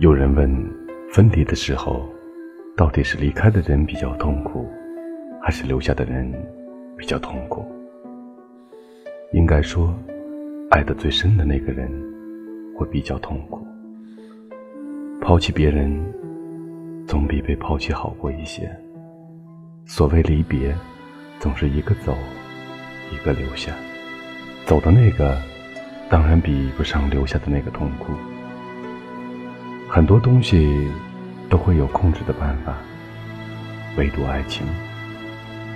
有人问：分离的时候，到底是离开的人比较痛苦，还是留下的人比较痛苦？应该说，爱得最深的那个人会比较痛苦。抛弃别人，总比被抛弃好过一些。所谓离别，总是一个走，一个留下。走的那个，当然比不上留下的那个痛苦。很多东西都会有控制的办法，唯独爱情，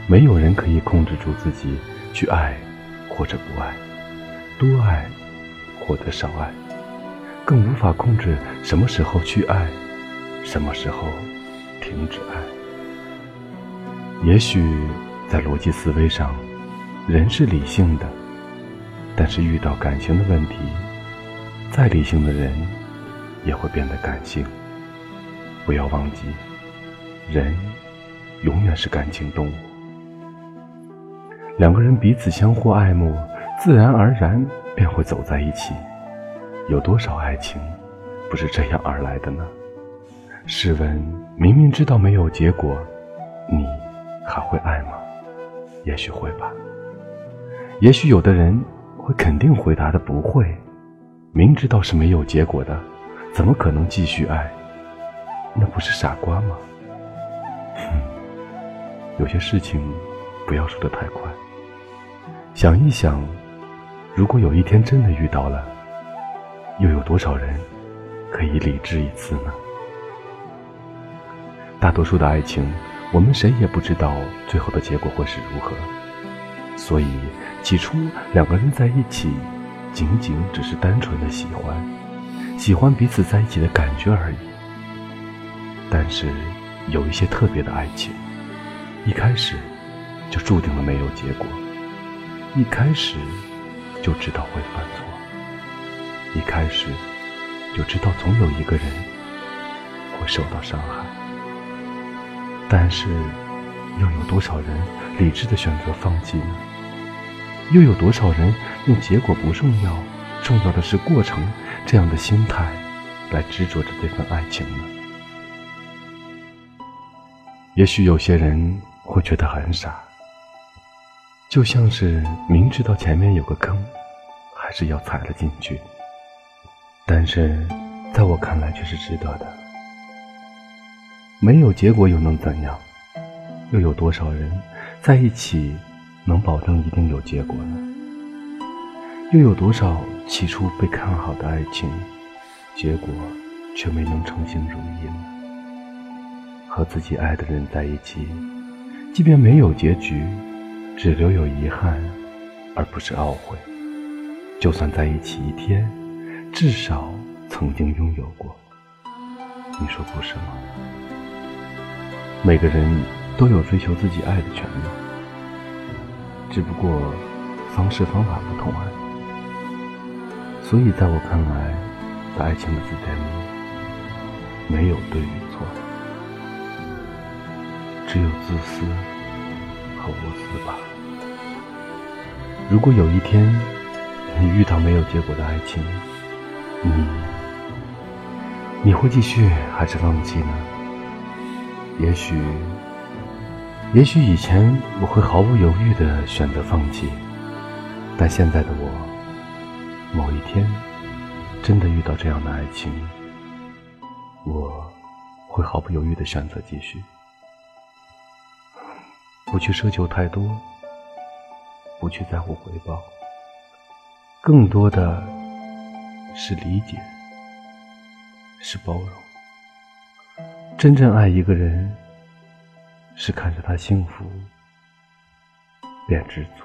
没有人可以控制住自己去爱或者不爱，多爱或者少爱，更无法控制什么时候去爱，什么时候停止爱。也许在逻辑思维上，人是理性的，但是遇到感情的问题，再理性的人。也会变得感性。不要忘记，人永远是感情动物。两个人彼此相互爱慕，自然而然便会走在一起。有多少爱情不是这样而来的呢？试问，明明知道没有结果，你还会爱吗？也许会吧。也许有的人会肯定回答的不会，明知道是没有结果的。怎么可能继续爱？那不是傻瓜吗？哼，有些事情不要说的太快。想一想，如果有一天真的遇到了，又有多少人可以理智一次呢？大多数的爱情，我们谁也不知道最后的结果会是如何。所以，起初两个人在一起，仅仅只是单纯的喜欢。喜欢彼此在一起的感觉而已。但是，有一些特别的爱情，一开始就注定了没有结果，一开始就知道会犯错，一开始就知道总有一个人会受到伤害。但是，又有多少人理智的选择放弃呢？又有多少人用结果不重要，重要的是过程？这样的心态来执着着这份爱情呢？也许有些人会觉得很傻，就像是明知道前面有个坑，还是要踩了进去。但是在我看来却是值得的。没有结果又能怎样？又有多少人在一起能保证一定有结果呢？又有多少？起初被看好的爱情，结果却没能称心如意。和自己爱的人在一起，即便没有结局，只留有遗憾，而不是懊悔。就算在一起一天，至少曾经拥有过。你说不是吗？每个人都有追求自己爱的权利，只不过方式方法不同而已。所以，在我看来，在爱情的字典里，没有对与错，只有自私和无私吧。如果有一天你遇到没有结果的爱情，你你会继续还是放弃呢？也许，也许以前我会毫不犹豫的选择放弃，但现在的我。某一天，真的遇到这样的爱情，我会毫不犹豫的选择继续，不去奢求太多，不去在乎回报，更多的是理解，是包容。真正爱一个人，是看着他幸福，便知足。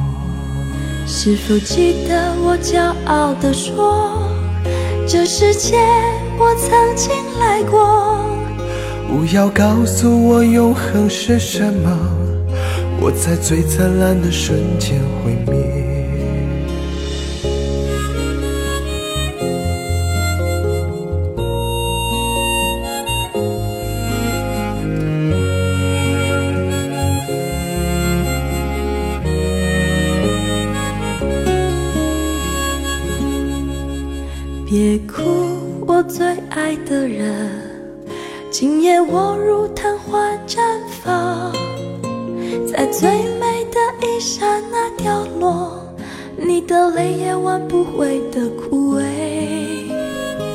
是否记得我骄傲地说，这世界我曾经来过？不要告诉我永恒是什么，我在最灿烂的瞬间毁灭。别哭，我最爱的人，今夜我如昙花绽放，在最美的一刹那凋落，你的泪也挽不回的枯萎。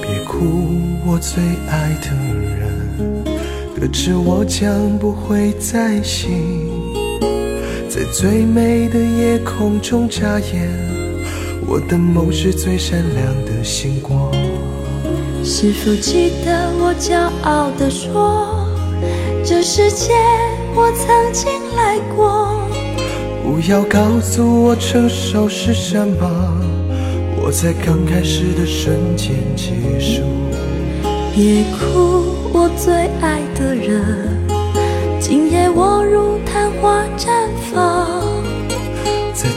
别哭，我最爱的人，得知我将不会再醒，在最美的夜空中眨眼。我的梦是最闪亮的星光。是否记得我骄傲地说，这世界我曾经来过？不要告诉我成熟是什么，我在刚开始的瞬间结束。别哭，我最爱的人，今夜我如昙花